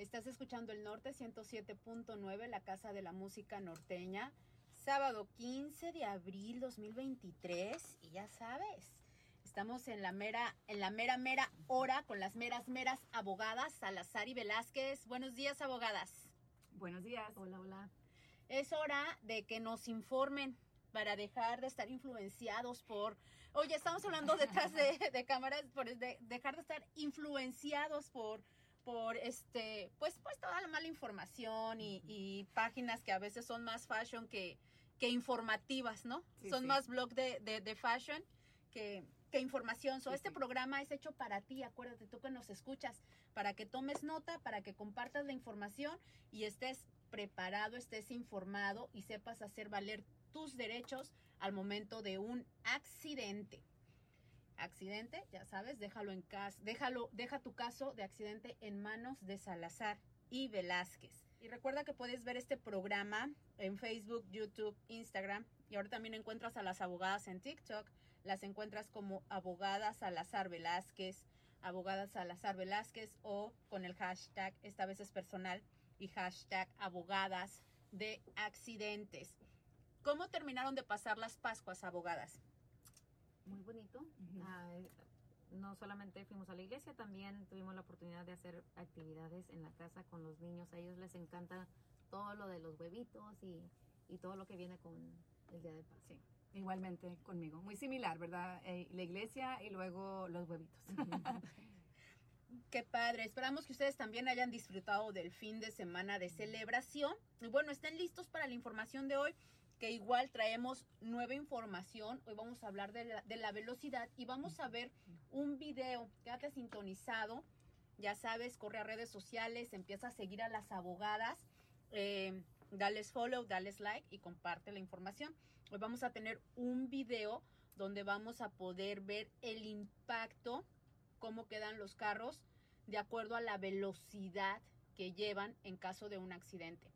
Estás escuchando el Norte 107.9, la Casa de la Música Norteña. Sábado 15 de abril 2023 y ya sabes, estamos en la mera en la mera mera hora con las meras meras abogadas Salazar y Velázquez. Buenos días, abogadas. Buenos días. Hola, hola. Es hora de que nos informen para dejar de estar influenciados por, oye, estamos hablando detrás de, cámaras, por de, dejar de estar influenciados por, por este, pues, pues toda la mala información y, páginas que a veces son más fashion que, que informativas, ¿no? son más blog de, de, fashion que, que información. So, este programa es hecho para ti, acuérdate tú que nos escuchas, para que tomes nota, para que compartas la información y estés preparado, estés informado y sepas hacer valer tus derechos al momento de un accidente. Accidente, ya sabes, déjalo en casa, déjalo, deja tu caso de accidente en manos de Salazar y Velázquez. Y recuerda que puedes ver este programa en Facebook, YouTube, Instagram y ahora también encuentras a las abogadas en TikTok. Las encuentras como abogadas Salazar Velázquez, abogadas Salazar Velázquez o con el hashtag, esta vez es personal, y hashtag abogadas de accidentes. ¿Cómo terminaron de pasar las Pascuas, abogadas? Muy bonito. Ah, no solamente fuimos a la iglesia, también tuvimos la oportunidad de hacer actividades en la casa con los niños. A ellos les encanta todo lo de los huevitos y, todo lo que viene con el Día de Paz. Sí, igualmente conmigo. Muy similar, ¿verdad? Eh, la iglesia y luego los huevitos. Qué padre. Esperamos que ustedes también hayan disfrutado del fin de semana de celebración. Y bueno, estén listos para la información de hoy que igual traemos nueva información. Hoy vamos a hablar de la, velocidad y vamos a ver un video. Quédate sintonizado. Ya sabes, corre a redes sociales, empieza a seguir a las abogadas. Eh, dales follow, dales like y comparte la información. Hoy vamos a tener un video donde vamos a poder ver el impacto, cómo quedan los carros de acuerdo a la velocidad que llevan en caso de un accidente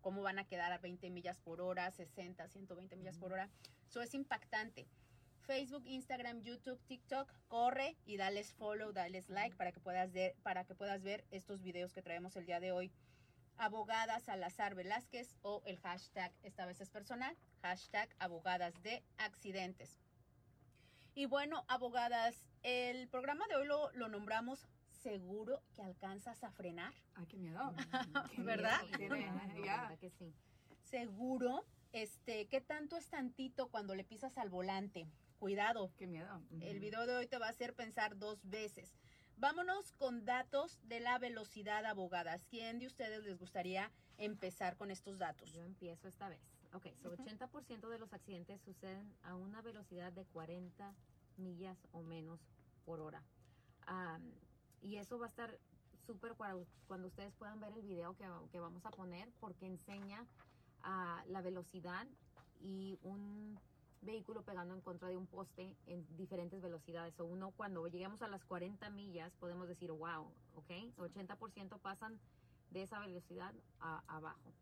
cómo van a quedar a 20 millas por hora, 60, 120 millas por hora. Eso es impactante. Facebook, Instagram, YouTube, TikTok, corre y dales follow, dales like para que puedas ver, para que puedas ver estos videos que traemos el día de hoy. Abogada Salazar Velázquez o el hashtag, esta vez es personal, hashtag abogadas de accidentes. Y bueno, abogadas, el programa de hoy lo, lo nombramos seguro que alcanzas a frenar. Ay, qué miedo. ¿Verdad? que sí. Seguro, este, ¿qué tanto es tantito cuando le pisas al volante? Cuidado. Qué miedo. El video de hoy te va a hacer pensar dos veces. Vámonos con datos de la velocidad, abogadas. ¿Quién de ustedes les gustaría empezar con estos datos? Yo empiezo esta vez. Ok, so 80% de los accidentes suceden a una velocidad de 40 millas o menos por hora. Y eso va a estar súper cuando ustedes puedan ver el video que, que vamos a poner porque enseña a la velocidad y un vehículo pegando en contra de un poste en diferentes velocidades. O uno cuando lleguemos a las 40 millas podemos decir, wow, ok, 80% pasan de esa velocidad a, abajo.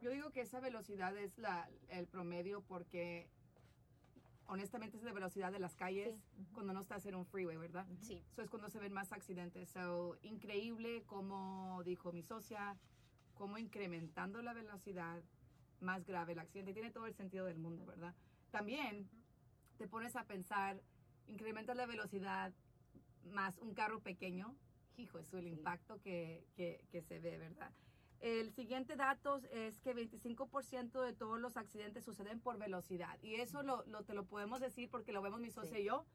Yo digo que esa velocidad es la, el promedio porque honestamente es la velocidad de las calles cuando no estás en un freeway, ¿verdad? Sí. Eso es cuando se ven más accidentes. So, increíble como dijo mi socia, como incrementando la velocidad más grave el accidente. Tiene todo el sentido del mundo, ¿verdad? También te pones a pensar, incrementa la velocidad más un carro pequeño, hijo, es el impacto que, que, que se ve, ¿verdad? El siguiente dato es que 25% de todos los accidentes suceden por velocidad. Y eso lo, te lo podemos decir porque lo vemos mi socio y yo.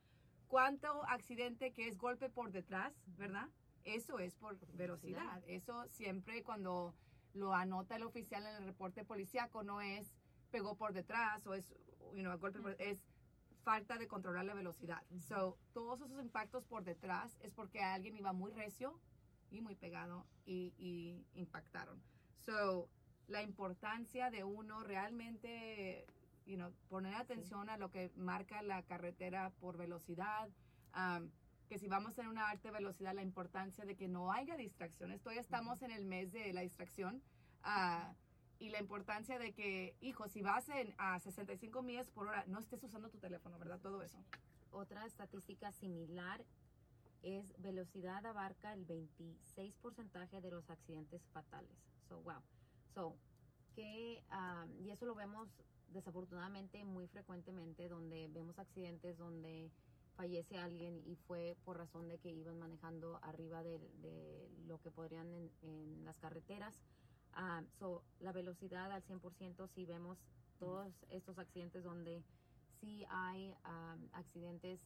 ¿Cuánto accidente que es golpe por detrás, verdad? Eso es por velocidad. Eso siempre cuando lo anota el oficial en el reporte policíaco no es pegó por detrás o es you know, golpe por, es falta de controlar la velocidad. So, todos esos impactos por detrás es porque alguien iba muy recio y muy pegado y, impactaron. So, la importancia de uno realmente, you know, poner atención a lo que marca la carretera por velocidad, um, que si vamos en una alta velocidad, la importancia de que no haya distracciones. Todavía estamos en el mes de la distracción. Uh, y la importancia de que, hijo, si vas en, a 65 millas por hora, no estés usando tu teléfono, ¿verdad? Todo eso. Otra estadística similar es velocidad abarca el 26 porcentaje de los accidentes fatales. So, wow. So, que, um, y eso lo vemos desafortunadamente muy frecuentemente, donde vemos accidentes donde fallece alguien y fue por razón de que iban manejando arriba de, de lo que podrían en, en las carreteras. Um, so, la velocidad al 100%, si vemos todos estos accidentes donde sí hay um, accidentes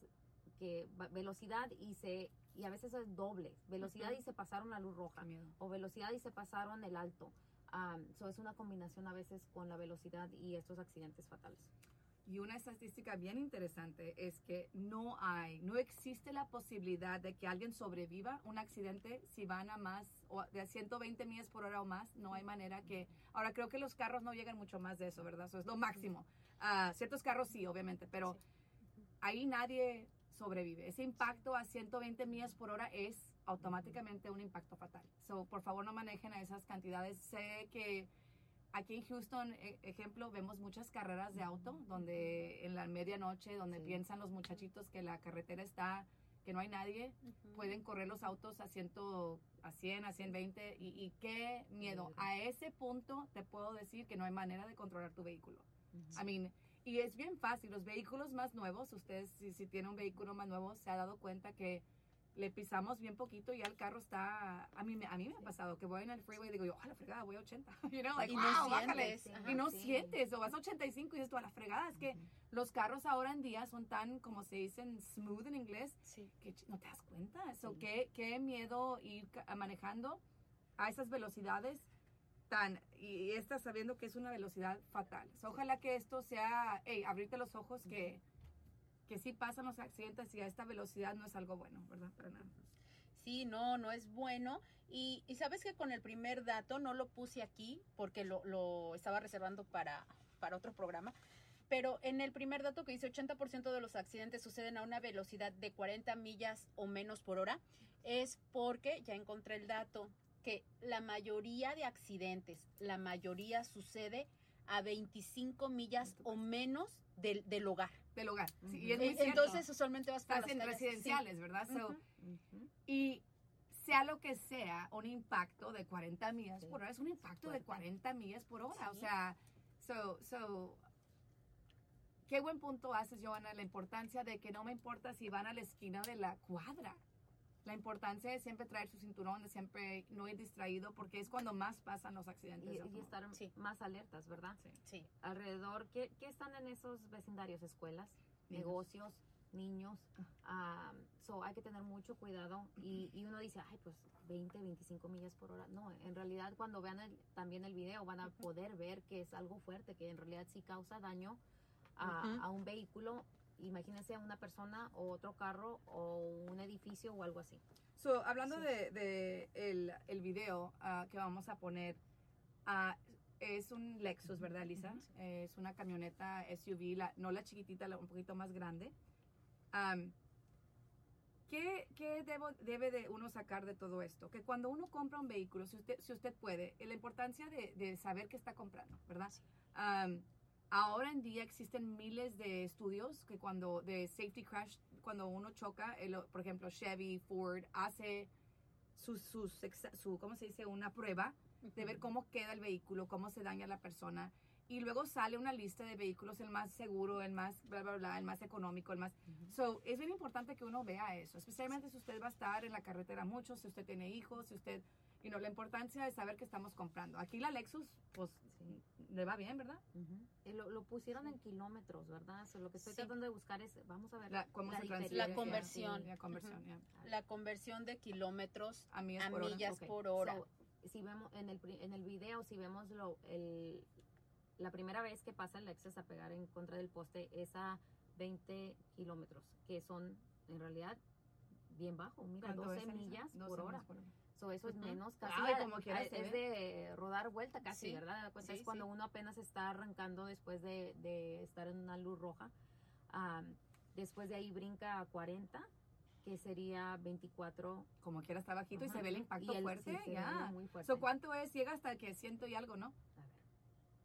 que velocidad y se y a veces es doble velocidad Ujú. y se pasaron la luz roja o velocidad y se pasaron el alto Um, so es una combinación a veces con la velocidad y estos accidentes fatales Y una estadística bien interesante es que no hay, no existe la posibilidad de que alguien sobreviva un accidente si van a más o de 120 millas por hora o más. No hay manera que. Ahora creo que los carros no llegan mucho más de eso, ¿verdad? Eso es lo máximo. Ah, ciertos carros sí, obviamente, pero ahí nadie sobrevive. Ese impacto a 120 millas por hora es automáticamente un impacto fatal. So, por favor, no manejen a esas cantidades. Sé que aquí en Houston, e- ejemplo, vemos muchas carreras de auto donde en la medianoche, donde Sí. piensan los muchachitos que la carretera está, que no hay nadie, Ujú. pueden correr los autos a, 100, a 100, a 120 y, y qué miedo. A ese punto te puedo decir que no hay manera de controlar tu vehículo. Ujú. I mean, y es bien fácil. Los vehículos más nuevos, usted si, si tiene un vehículo más nuevo, se ha dado cuenta que le pisamos bien poquito y ya el carro está... A mí, a mí me ha pasado que voy en el freeway y digo yo, a la fregada, voy a 80. You know, like, Y no wow, bájale. sientes, Y no sí. sientes, o vas a 85 y dices tú, a la fregada. Es que Ujú. los carros ahora en día son tan, como se dicen, smooth en inglés, Sí. que no te das cuenta. So, Sí. qué, qué miedo ir manejando a esas velocidades tan y esta sabiendo que es una velocidad fatal. So, ojalá que esto sea, hey, abrirte los ojos que que sí pasan los accidentes y a esta velocidad no es algo bueno, ¿verdad? Para nada. Sí, no, no es bueno. Y, y sabes que con el primer dato no lo puse aquí porque lo, lo estaba reservando para, para otro programa. Pero en el primer dato que dice 80% de los accidentes suceden a una velocidad de 40 millas o menos por hora, es porque, ya encontré el dato, que la mayoría de accidentes, la mayoría sucede a 25 millas o menos del, del hogar. Del hogar. Sí, y Ujú. es muy cierto. Entonces usualmente vas estás las en calles, sí. residenciales, ¿verdad? So. Y sea lo que sea, un impacto de 40 millas Sí. por hora es un impacto de Fuerte. 40 millas por hora. O sea, so, so, qué buen punto haces, Joana, la importancia de que no me importa si van a la esquina de la cuadra. La importancia de siempre traer su cinturón, de siempre no ir distraído, porque es cuando más pasan los accidentes. y, estar Sí. más alertas verdad Sí. Sí. alrededor ¿qué, qué están en esos vecindarios escuelas Niños. negocios niños ah, so hay que tener mucho cuidado y, y uno dice ay pues 20 25 millas por hora no en realidad cuando vean el- también el video van a poder ver que es algo fuerte que en realidad sí causa daño a, a un vehículo imagínense a una persona o otro carro o un edificio o algo así So, hablando Sí. de, de el, el video ah, que vamos a poner, ah, es un Lexus, ¿verdad, Lisa? Es una camioneta SUV, la, no la chiquitita, la un poquito más grande. Am, ¿Qué, qué debo, debe de uno sacar de todo esto? Que cuando uno compra un vehículo, si usted, si usted puede, la importancia de, de saber qué está comprando, ¿verdad? Am, ahora en día existen miles de estudios que cuando de safety crash, cuando uno choca, el- por ejemplo Chevy, Ford, hace sus exa- su, ¿cómo se dice? Una prueba de ver cómo queda el vehículo, cómo se daña la persona. Y luego sale una lista de vehículos, el más seguro, el más bla, bla, bla, el más económico, el más... So, es bien importante que uno vea eso, especialmente si usted va a estar en la carretera mucho, si usted tiene hijos, si usted... Y no, la importancia de saber qué estamos comprando. Aquí la Lexus, pues, Sí. Le va bien, ¿verdad? Ujú. Y lo, lo pusieron en kilómetros, ¿verdad? Lo que estoy Sí. tratando de buscar es, vamos a ver La, cómo la se. La conversión. Sí, la conversión, ya. La conversión de kilómetros A millas a por hora. millas Ok, por hora. so, si vemos en el, pri- en el video, si vemos lo, el, la primera vez que pasa el Lexus a pegar en contra del poste es a 20 kilómetros, que son en realidad bien bajo. Mira, ¿Cuánto 12 es, Elisa? millas 12 por hora. millas por hora. So, eso es Ujú. menos, casi Ay, como quiera a- se es ve. de rodar vuelta casi, Sí. ¿verdad? Cuenta, Sí, es cuando sí. uno apenas está arrancando después de, de estar en una luz roja. Am, después de ahí brinca a 40, que sería 24 Como quiera está bajito y Ajá. se ve el impacto Y el- fuerte, sí, ya. muy fuerte. So, ¿Cuánto es? Llega hasta que ciento y algo, ¿no? A ver,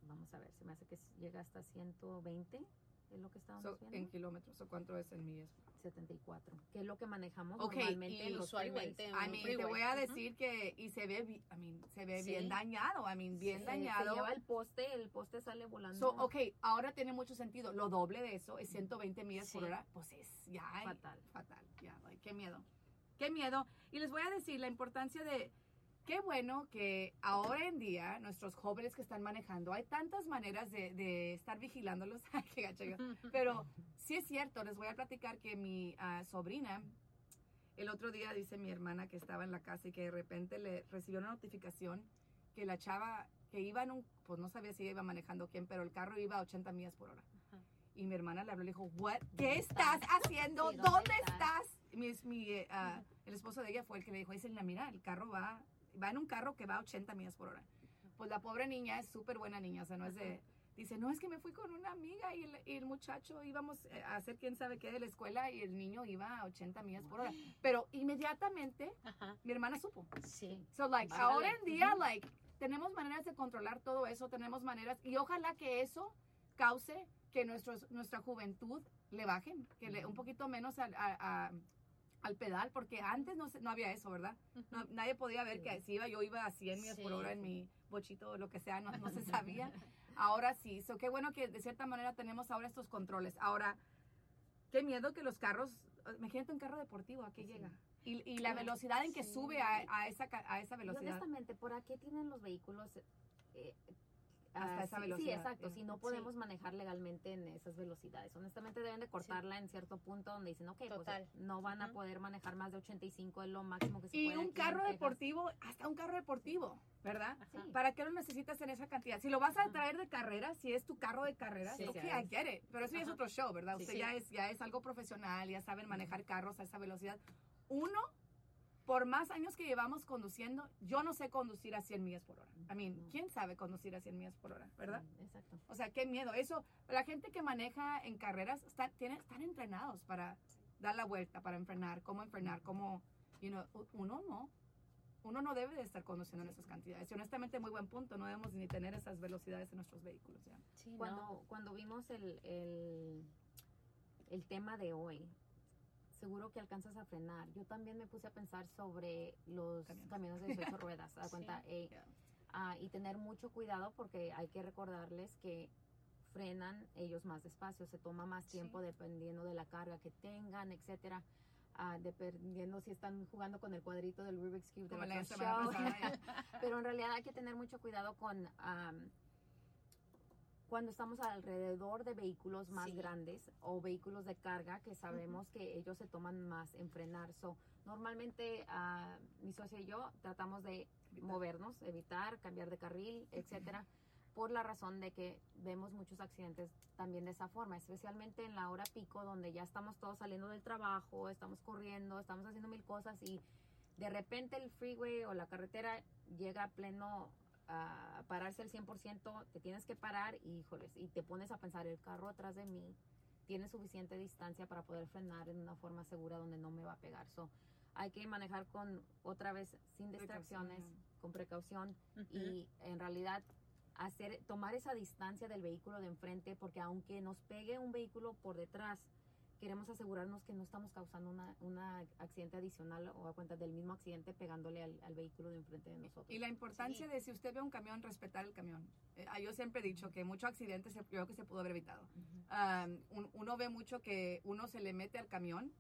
vamos a ver, se me hace que llega hasta 120. Es lo que estábamos So, viendo. en kilómetros, ¿o cuánto es en millas? 74, que es lo que manejamos Ok, normalmente y en los usualmente freeways. I mean, te freeway. voy a decir que, y se ve, I mean, se ve Sí. bien dañado, I mean, bien Se- dañado. Se lleva el poste, el poste sale volando. So, ok, ahora tiene mucho sentido. Lo doble de eso es 120 millas por Sí. hora. Pues es ya. ay, Fatal. Fatal, ya. like, qué miedo. Qué miedo. Y les voy a decir la importancia de. Qué bueno que ahora en día nuestros jóvenes que están manejando, hay tantas maneras de, de estar vigilándolos. Pero sí es cierto, les voy a platicar que mi ah, sobrina, el otro día dice mi hermana que estaba en la casa y que de repente le recibió una notificación que la chava que iba en un, pues no sabía si iba manejando quién, pero el carro iba a 80 millas por hora. Ajá. Y mi hermana le habló y le dijo, What? ¿qué estás haciendo? Sí, ¿Dónde, ¿dónde estás? mi, mi, eh, ah, el esposo de ella fue el que le dijo, dice, mira, el carro va, va en un carro que va a 80 millas por hora. Pues la pobre niña es súper buena niña, o sea, no es de... Dice, no, es que me fui con una amiga y el, y el muchacho íbamos eh, a hacer quién sabe qué de la escuela y el niño iba a 80 millas por hora. Pero inmediatamente Ajá. mi hermana supo. Sí. So, like, Órale. ahora en día, like, tenemos maneras de controlar todo eso, tenemos maneras, y ojalá que eso cause que nuestros, nuestra juventud le bajen, que le un poquito menos al, a- a- al pedal, porque antes no, se- no había eso, ¿verdad? No- nadie podía ver Sí. que si iba, yo iba a 100 millas por Sí, hora en mi bochito o lo que sea, no, no se sabía. Ahora sí, so, qué bueno que de cierta manera tenemos ahora estos controles. Ahora, qué miedo que los carros, imagínate un carro deportivo, ¿a qué Sí. llega? Y, y la velocidad en que sube a, a esa, a esa Y velocidad. honestamente, ¿por qué tienen los vehículos eh, Hasta ah, esa sí- Sí, velocidad, exacto. eh, Si no sí. podemos manejar legalmente en esas velocidades. Honestamente, deben de cortarla en cierto punto donde dicen, ok, Total. pues no van a Ujú. poder manejar más de 85, es lo máximo que se Y puede. un aquí en carro deportivo, hasta un carro deportivo, ¿verdad? Sí. ¿Para qué lo necesitas en esa cantidad? Si lo vas a Ajá. traer de carrera, si es tu carro de carrera, Sí, ok, sí. I get it. Pero eso ya es otro show, ¿verdad? Sí, Usted sí. ya es ya es algo profesional, ya saben manejar carros a esa velocidad. Uno, por más años que llevamos conduciendo, yo no sé conducir a 100 millas por hora. I mean, No. ¿quién sabe conducir a 100 millas por hora, verdad? Sí, exacto. O sea, qué miedo. Eso, la gente que maneja en carreras están, tienen, están entrenados para dar la vuelta, para enfrenar, cómo enfrenar, cómo, you know, uno no. Uno no debe de estar conduciendo en esas cantidades. Y honestamente, muy buen punto. No debemos ni tener esas velocidades en nuestros vehículos. ¿ya? Sí, Cuando, no. cuando vimos el, el, el tema de hoy, seguro que alcanzas a frenar. Yo también me puse a pensar sobre los Camiones. camiones, de 18 ruedas. a Sí. cuenta, eh, Yeah. ah, y tener mucho cuidado porque hay que recordarles que frenan ellos más despacio, se toma más Sí. tiempo dependiendo de la carga que tengan, etcétera. ah, dependiendo si están jugando con el cuadrito del Rubik's Cube del la show. pasada. Pero en realidad hay que tener mucho cuidado con am, cuando estamos alrededor de vehículos más Sí. grandes o vehículos de carga que sabemos que ellos se toman más en frenar. So, normalmente ah, mi socia y yo tratamos de movernos, evitar, cambiar de carril, etcétera, por la razón de que vemos muchos accidentes también de esa forma, especialmente en la hora pico donde ya estamos todos saliendo del trabajo, estamos corriendo, estamos haciendo mil cosas y de repente el freeway o la carretera llega a pleno a pararse al 100%, te tienes que parar y híjoles, y te pones a pensar, el carro atrás de mí tiene suficiente distancia para poder frenar en una forma segura donde no me va a pegar. So, hay que manejar con otra vez sin distracciones, Precaución. con precaución y en realidad hacer tomar esa distancia del vehículo de enfrente porque aunque nos pegue un vehículo por detrás queremos asegurarnos que no estamos causando una, una accidente adicional o a cuenta del mismo accidente pegándole al, al vehículo de enfrente de nosotros. Y la importancia Sí. de si usted ve un camión, respetar el camión. Eh, ah, yo siempre he dicho que muchos accidentes se, yo creo que se pudo haber evitado. Ujú. Um, un- uno ve mucho que uno se le mete al camión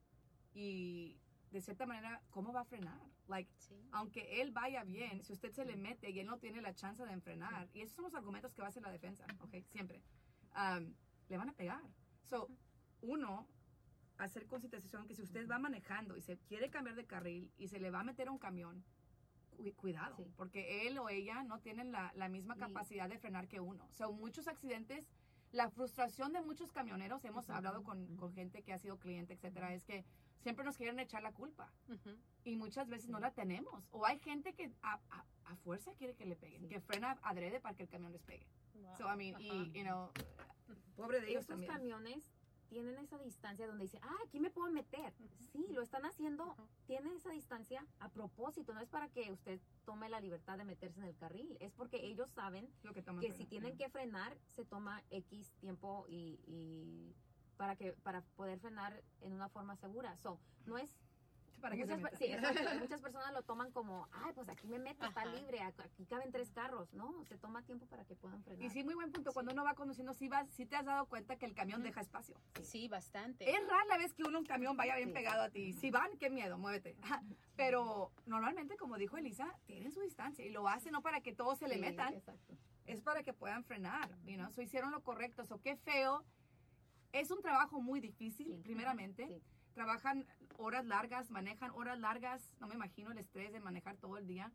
y de cierta manera, ¿cómo va a frenar? Like, Sí. aunque él vaya bien, si usted se le mete y él no tiene la chance de enfrenar, y esos son los argumentos que va a hacer la defensa, ¿ok? Siempre. um, le van a pegar. So, uno, hacer consideración que si usted va manejando y se quiere cambiar de carril y se le va a meter a un camión, cu- cuidado, Sí. porque él o ella no tienen la, la misma Y- capacidad de frenar que uno. So, muchos accidentes, la frustración de muchos camioneros, hemos Ujú, hablado con, ujú. con gente que ha sido cliente, etcétera, es que siempre nos quieren echar la culpa Ujú. y muchas veces no Sí. la tenemos. O hay gente que a, a- a fuerza quiere que le peguen, Sí. que frena adrede para que el camión les pegue. Wow. So, I mean, y, you know, pobre de ellos Estos también. camiones tienen esa distancia donde dicen, ah, aquí me puedo meter. Sí, lo están haciendo, tienen esa distancia a propósito, no es para que usted tome la libertad de meterse en el carril, es porque ellos saben Lo que, que si tienen que frenar, se toma X tiempo y, y para que para poder frenar en una forma segura. So, no es Para que se muchas, metan. sí, exacto. Muchas personas lo toman como, ay, pues aquí me meto, está Ajá. libre, ac- aquí caben tres carros. No, se toma tiempo para que puedan frenar. Y sí, muy buen punto. Sí. Cuando uno va conduciendo, sí, vas, sí te has dado cuenta que el camión Ujú. deja espacio. Sí, bastante. Es rara la vez que uno un camión vaya bien Sí. pegado a ti. Si van, qué miedo, muévete. Pero normalmente, como dijo Elisa, tienen su distancia y lo hacen no para que todos se le Sí, metan, Exacto. es para que puedan frenar. You know? So, hicieron lo correcto. So, qué feo. Es un trabajo muy difícil, Sí. primeramente. Trabajan horas largas, manejan horas largas. No me imagino el estrés de manejar todo el día.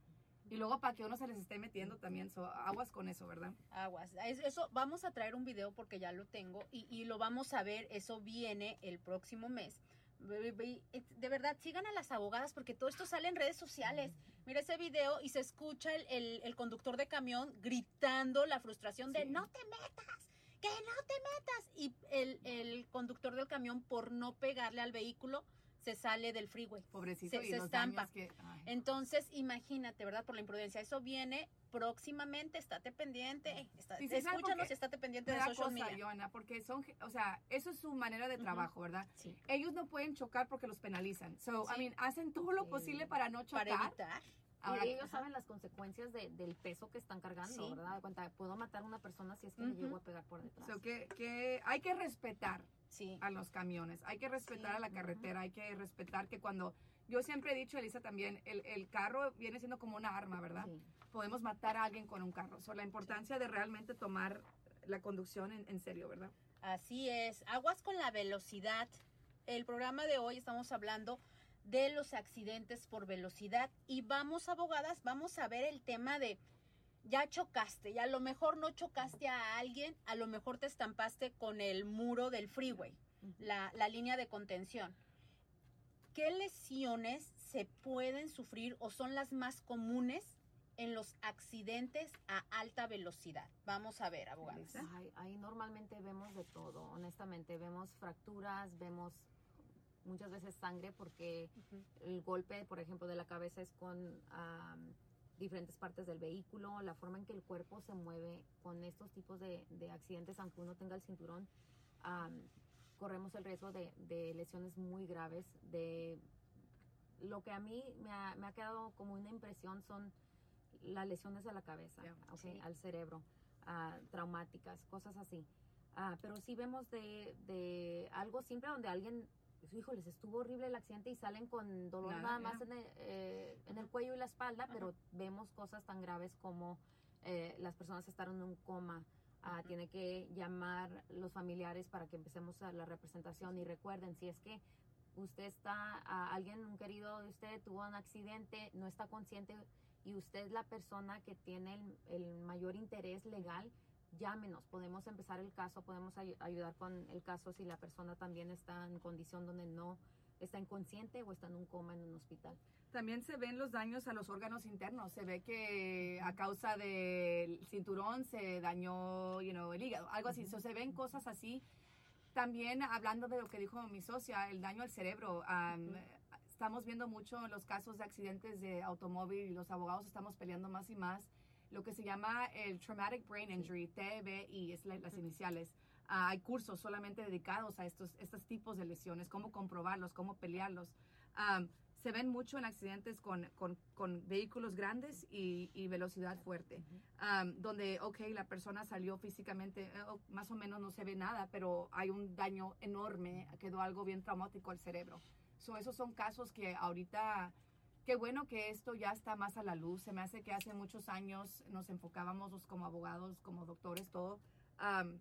Y luego para que uno se les esté metiendo también. So, aguas con eso, ¿verdad? Aguas. Es- Eso vamos a traer un video porque ya lo tengo y, y lo vamos a ver. Eso viene el próximo mes. Ve- De verdad, sigan a las abogadas porque todo esto sale en redes sociales. Mira ese video y se escucha el, el- el conductor de camión gritando la frustración de no te metas, que no te metas. Y el, el conductor del camión por no pegarle al vehículo se sale del freeway. Pobrecito. Se- y se los estampa. que... Entonces, imagínate, ¿verdad? Por la imprudencia. Eso viene próximamente, estate pendiente. Está, Sí, sí, ¿sabe por escúchanos y estate pendiente de social cosa, media. Joana, porque son, o sea, eso es su manera de trabajo, ¿verdad? Sí. Ellos no pueden chocar porque los penalizan. So, I mean, hacen todo lo posible para no chocar. Para evitar. Ahora, y ellos saben las consecuencias de- del peso que están cargando, Sí. ¿verdad? De cuenta, puedo matar a una persona si es que me Ujú. llego a pegar por detrás. So, que, que hay que respetar Sí. a los camiones, hay que respetar Sí. a la carretera, hay que respetar que cuando, yo siempre he dicho, Elisa también, el, el carro viene siendo como una arma, ¿verdad? Podemos matar a alguien con un carro. So, la importancia de realmente tomar la conducción en, en serio, ¿verdad? Así es. Aguas con la velocidad. El programa de hoy estamos hablando de los accidentes por velocidad y vamos, abogadas, vamos a ver el tema de ya chocaste y a lo mejor no chocaste a alguien, a lo mejor te estampaste con el muro del freeway, la, la línea de contención. ¿Qué lesiones se pueden sufrir o son las más comunes en los accidentes a alta velocidad? Vamos a ver, abogadas. Elisa. Ay, ahí normalmente vemos de todo, honestamente. Vemos fracturas, vemos muchas veces sangre porque el golpe, por ejemplo, de la cabeza es con diferentes partes del vehículo, la forma en que el cuerpo se mueve con estos tipos de, de accidentes, aunque uno tenga el cinturón, corremos el riesgo de, de lesiones muy graves. De lo que a mí me ha, me ha quedado como una impresión son las lesiones a la cabeza, sí. al cerebro, ah, traumáticas, cosas así. Ah, pero sí vemos de, de algo simple donde alguien, híjoles, estuvo horrible el accidente y salen con dolor Nada, más en el, eh, en el cuello y la espalda, Ajá. pero vemos cosas tan graves como eh, las personas estar en un coma. ah. Tiene que llamar los familiares para que empecemos a la representación y recuerden, si es que usted está, a alguien, un querido de usted tuvo un accidente, no está consciente y usted es la persona que tiene el, el mayor interés legal, llámenos, podemos empezar el caso, podemos ay- ayudar con el caso si la persona también está en condición donde no está inconsciente o está en un coma en un hospital. También se ven los daños a los órganos internos. Se ve que a causa del cinturón se dañó you know, el hígado, algo así. So, se ven cosas así. También hablando de lo que dijo mi socia, el daño al cerebro. Ujú. Estamos viendo mucho los casos de accidentes de automóvil y los abogados estamos peleando más y más lo que se llama el Traumatic Brain Injury, TBI, es la- las iniciales. Ah, hay cursos solamente dedicados a estos, estos tipos de lesiones, cómo comprobarlos, cómo pelearlos. Am, se ven mucho en accidentes con, con- con vehículos grandes y, y velocidad fuerte, Am, donde, ok, la persona salió físicamente, eh, más o menos no se ve nada, pero hay un daño enorme, quedó algo bien traumático al cerebro. So, esos son casos que ahorita, qué bueno que esto ya está más a la luz. Se me hace que hace muchos años nos enfocábamos como abogados, como doctores, todo, am,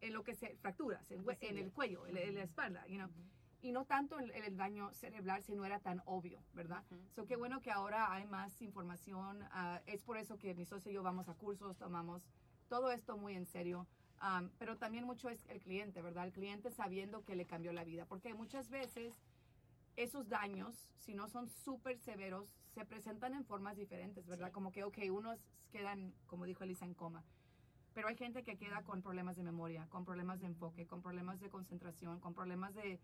en lo que se fracturas, en, en el cuello, en, en la espalda, you know y no tanto el, el daño cerebral si no era tan obvio, ¿verdad? Ujú. So, qué bueno que ahora hay más información. ah, es por eso que mi socio y yo vamos a cursos, tomamos todo esto muy en serio. Am, pero también mucho es el cliente, ¿verdad? El cliente sabiendo que le cambió la vida. Porque muchas veces esos daños, si no son súper severos, se presentan en formas diferentes, ¿verdad? Sí. Como que, ok, unos quedan, como dijo Elisa, en coma. Pero hay gente que queda con problemas de memoria, con problemas de enfoque, con problemas de concentración, con problemas de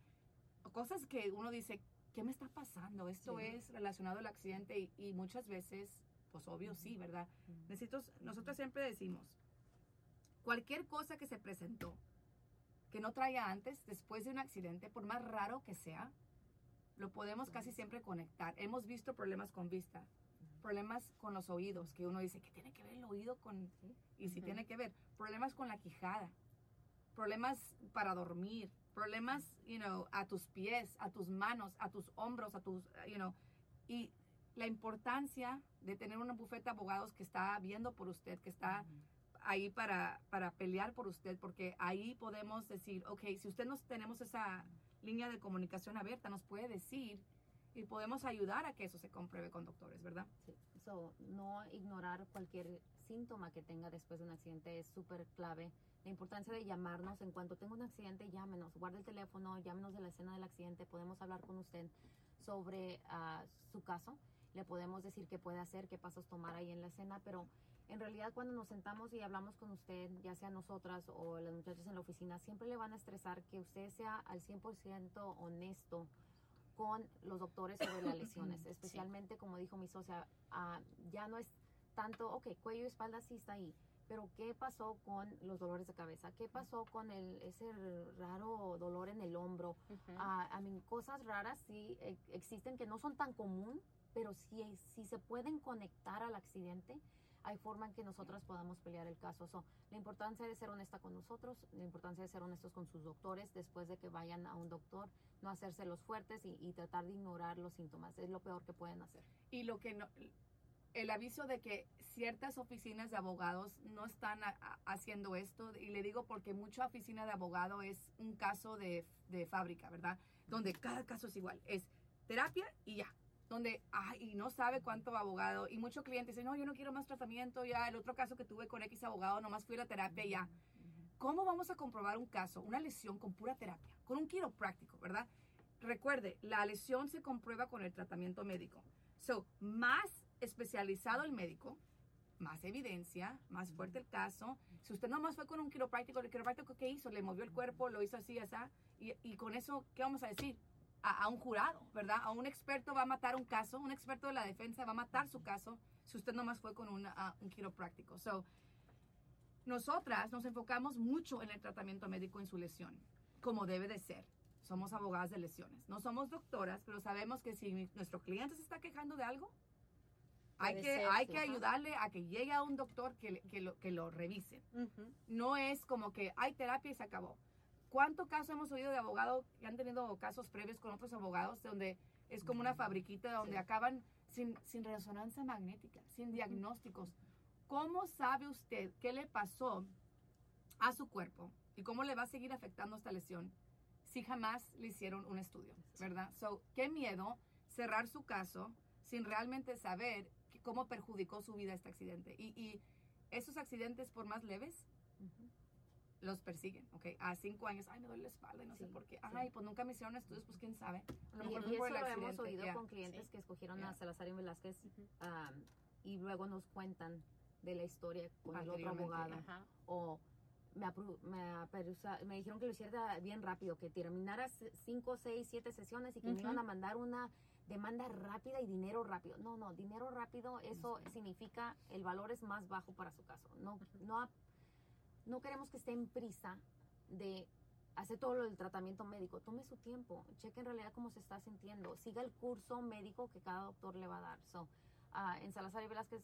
cosas que uno dice, ¿qué me está pasando? Esto Sí. es relacionado al accidente y, y muchas veces, pues obvio sí, ¿verdad? Necesito, nosotros siempre decimos, cualquier cosa que se presentó que no traía antes, después de un accidente, por más raro que sea, lo podemos casi siempre conectar. Hemos visto problemas con vista, problemas con los oídos, que uno dice, ¿qué tiene que ver el oído con...? Y si Ujú. tiene que ver, problemas con la quijada, problemas para dormir, problemas, you know, a tus pies, a tus manos, a tus hombros, a tus, uh, you know, y la importancia de tener un bufete de abogados que está viendo por usted, que está ahí para, para pelear por usted, porque ahí podemos decir, ok, si usted nos tenemos esa línea de comunicación abierta, nos puede decir y podemos ayudar a que eso se compruebe con doctores, ¿verdad? Sí. So, no ignorar cualquier síntoma que tenga después de un accidente es súper clave. La importancia de llamarnos en cuanto tenga un accidente, llámenos, guarde el teléfono, llámenos de la escena del accidente, podemos hablar con usted sobre ah, su caso, le podemos decir qué puede hacer, qué pasos tomar ahí en la escena, pero en realidad cuando nos sentamos y hablamos con usted, ya sea nosotras o las muchachas en la oficina, siempre le van a estresar que usted sea al 100% honesto con los doctores sobre las lesiones, Sí. especialmente como dijo mi socia, ah, ya no es tanto, ok, cuello y espalda sí está ahí, pero ¿qué pasó con los dolores de cabeza? ¿Qué pasó con el, ese raro dolor en el hombro? Ujú. Ah, I mean, cosas raras sí eh, existen que no son tan común, pero si, si se pueden conectar al accidente, hay forma en que nosotras podamos pelear el caso. So, la importancia de ser honesta con nosotros, la importancia de ser honestos con sus doctores después de que vayan a un doctor, no hacerse los fuertes y, y tratar de ignorar los síntomas. Es lo peor que pueden hacer. Y lo que no, el aviso de que ciertas oficinas de abogados no están a- a- haciendo esto, y le digo porque mucha oficina de abogado es un caso de, de fábrica, ¿verdad? Donde cada caso es igual, es terapia y ya. Donde, ay, no sabe cuánto abogado, y muchos clientes dicen, no, yo no quiero más tratamiento, ya, el otro caso que tuve con X abogado, nomás fui a la terapia y ya. ¿Cómo vamos a comprobar un caso, una lesión con pura terapia? Con un quiropráctico, ¿verdad? Recuerde, la lesión se comprueba con el tratamiento médico. So, más especializado el médico, más evidencia, más fuerte el caso. Si usted nomás fue con un quiropráctico, el quiropráctico ¿qué hizo? Le movió el cuerpo, lo hizo así, así. Y, y con eso, ¿qué vamos a decir? A, a un jurado, ¿verdad? A un experto va a matar un caso, un experto de la defensa va a matar su caso si usted nomás fue con una- un quiropráctico. So, nosotras nos enfocamos mucho en el tratamiento médico en su lesión, como debe de ser. Somos abogadas de lesiones. No somos doctoras, pero sabemos que si nuestro cliente se está quejando de algo, hay que, ser, hay sí. que ayudarle a que llegue a un doctor que, que, lo, que lo revise. No es como que hay terapia y se acabó. ¿Cuánto caso hemos oído de abogados que han tenido casos previos con otros abogados donde es como una fabriquita donde Sí. acaban sin, sin resonancia magnética, sin diagnósticos? ¿Cómo sabe usted qué le pasó a su cuerpo y cómo le va a seguir afectando esta lesión si jamás le hicieron un estudio, verdad? So, qué miedo cerrar su caso sin realmente saber que- cómo perjudicó su vida este accidente. Y, y esos accidentes, por más leves, Ujú. Los persiguen, ¿ok? A cinco años, ay, me duele la espalda y no sé Sí, por qué. sí. Ay, pues nunca me hicieron estudios, pues quién sabe. A lo Y, mejor y por eso lo hemos oído ya. con clientes que escogieron Ya. a Salazar y Velázquez Ujú. am, y luego nos cuentan de la historia con el otro abogado. Ajá. O me, me, me dijeron que lo hiciera bien rápido, que terminara 5, 6, 7 sesiones y que me Ujú. iban a mandar una demanda rápida y dinero rápido. No, no, dinero rápido, eso significa el valor es más bajo para su caso. No, no, no queremos que esté en prisa de hacer todo lo del tratamiento médico. Tome su tiempo, cheque en realidad cómo se está sintiendo, siga el curso médico que cada doctor le va a dar. So, ah, en Salazar y Velázquez,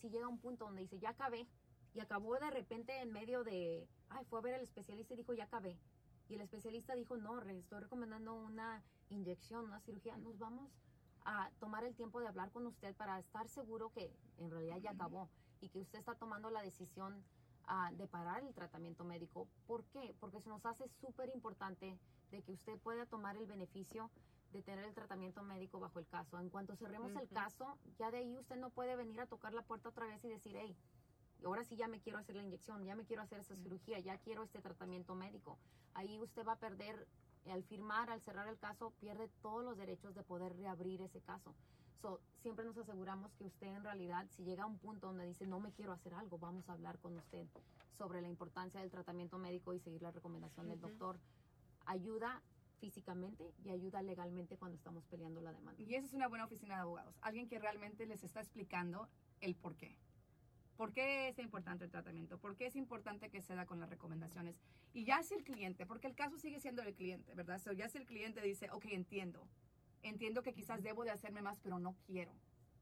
si llega un punto donde dice, ya acabé, y acabó de repente en medio de, ay, fue a ver al especialista y dijo, ya acabé. Y el especialista dijo, no, estoy recomendando una inyección, una cirugía. Nos vamos a tomar el tiempo de hablar con usted para estar seguro que en realidad ya acabó y que usted está tomando la decisión ah, de parar el tratamiento médico. ¿Por qué? Porque se nos hace súper importante de que usted pueda tomar el beneficio de tener el tratamiento médico bajo el caso. En cuanto cerremos el caso, ya de ahí usted no puede venir a tocar la puerta otra vez y decir, hey, ahora sí ya me quiero hacer la inyección, ya me quiero hacer esa cirugía, ya quiero este tratamiento médico. Ahí usted va a perder, al firmar, al cerrar el caso, pierde todos los derechos de poder reabrir ese caso. So, siempre nos aseguramos que usted en realidad, si llega a un punto donde dice, no me quiero hacer algo, vamos a hablar con usted sobre la importancia del tratamiento médico y seguir la recomendación del Ujú. doctor. Ayuda físicamente y ayuda legalmente cuando estamos peleando la demanda. Y esa es una buena oficina de abogados. Alguien que realmente les está explicando el por qué. ¿Por qué es importante el tratamiento? ¿Por qué es importante que se da con las recomendaciones? Y ya si el cliente, porque el caso sigue siendo el cliente, ¿verdad? So, ya si el cliente dice, ok, entiendo. Entiendo que quizás debo de hacerme más, pero no quiero.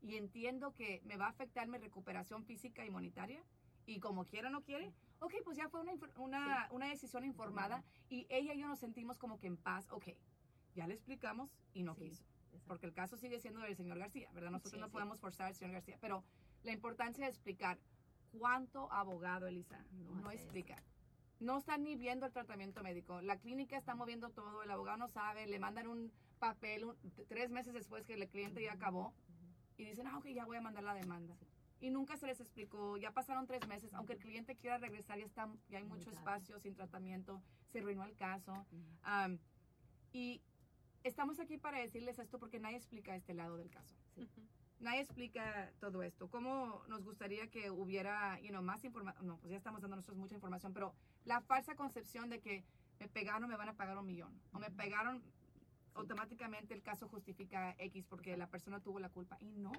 Y entiendo que me va a afectar mi recuperación física y monetaria. Y como quiera no quiere, ok, pues ya fue una, una, una decisión informada. Y ella y yo nos sentimos como que en paz, ok. Ya le explicamos y no Sí. quiso porque el caso sigue siendo del señor García, ¿verdad? Nosotros Sí, no sí. podemos forzar al señor García, pero la importancia de explicar cuánto abogado, Elisa, No no, hace eso. explica. No están ni viendo el tratamiento médico. La clínica está moviendo todo, el abogado no sabe, le mandan un papel un- tres meses después que el cliente ya acabó y dicen, ah, ok, ya voy a mandar la demanda. Sí. Y nunca se les explicó, ya pasaron tres meses, aunque el cliente quiera regresar, ya, está, ya hay Muy mucho tarde. espacio sin tratamiento, se arruinó el caso. Am, y estamos aquí para decirles esto porque nadie explica este lado del caso. Sí. Nadie explica todo esto. ¿Cómo nos gustaría que hubiera you know, más información? No, pues ya estamos dando nosotros mucha información, pero la falsa concepción de que me pegaron, me van a pagar un millón. O me pegaron, automáticamente el caso justifica X porque la persona tuvo la culpa. Y no.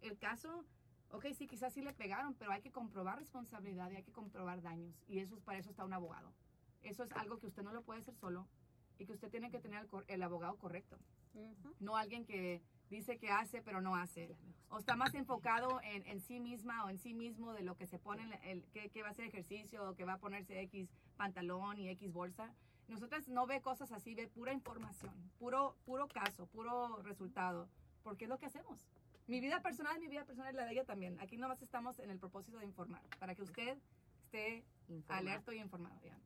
El caso, ok, sí, quizás sí le pegaron, pero hay que comprobar responsabilidad y hay que comprobar daños. Y eso es para eso está un abogado. Eso es algo que usted no lo puede hacer solo y que usted tiene que tener el, el abogado correcto. No alguien que dice que hace, pero no hace. O está más enfocado en, en sí misma o en sí mismo de lo que se pone, el, que, que va a hacer ejercicio o que va a ponerse X pantalón y X bolsa. Nosotras no ve cosas así, ve pura información, puro, puro caso, puro resultado, porque es lo que hacemos. Mi vida personal, mi vida personal y la de ella también. Aquí nomás estamos en el propósito de informar, para que usted esté Informar. alerta y informado. ya.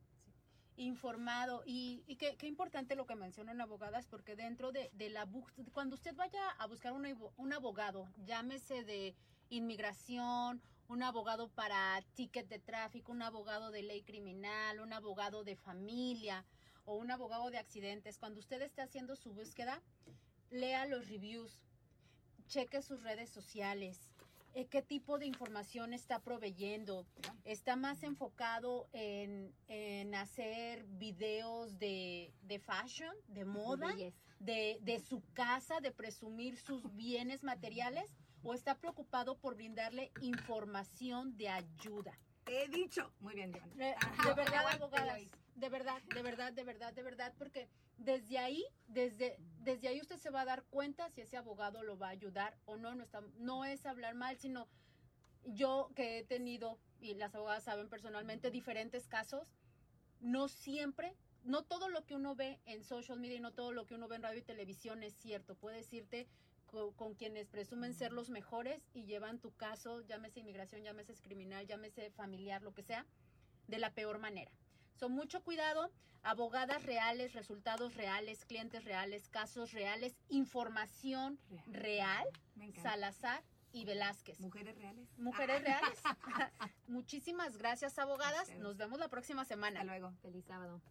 informado y, y qué, qué importante lo que mencionan abogadas porque dentro de, de la cuando usted vaya a buscar un, un abogado llámese de inmigración un abogado para ticket de tráfico un abogado de ley criminal un abogado de familia o un abogado de accidentes. Cuando usted esté haciendo su búsqueda lea los reviews cheque sus redes sociales eh, qué tipo de información está proveyendo. Está más enfocado en, en hacer videos de, de fashion, de moda, de, de su casa, de presumir sus bienes materiales, o está preocupado por brindarle información de ayuda. He dicho. Muy bien, Joan. De, verdad, abogadas, de verdad, de verdad, de verdad, de verdad, porque desde ahí, desde, desde ahí usted se va a dar cuenta si ese abogado lo va a ayudar o no. No, está, no es hablar mal, sino yo que he tenido, y las abogadas saben personalmente, diferentes casos, no siempre, no todo lo que uno ve en social media y no todo lo que uno ve en radio y televisión es cierto. Puedes irte co- con, quienes presumen ser los mejores y llevan tu caso, llámese inmigración, llámese criminal, llámese familiar, lo que sea, de la peor manera. Son mucho cuidado, abogadas reales, resultados reales, clientes reales, casos reales, información real. Salazar y Velázquez. Mujeres reales. Mujeres reales. Muchísimas gracias, abogadas. Nos vemos la próxima semana. Hasta luego. Feliz sábado.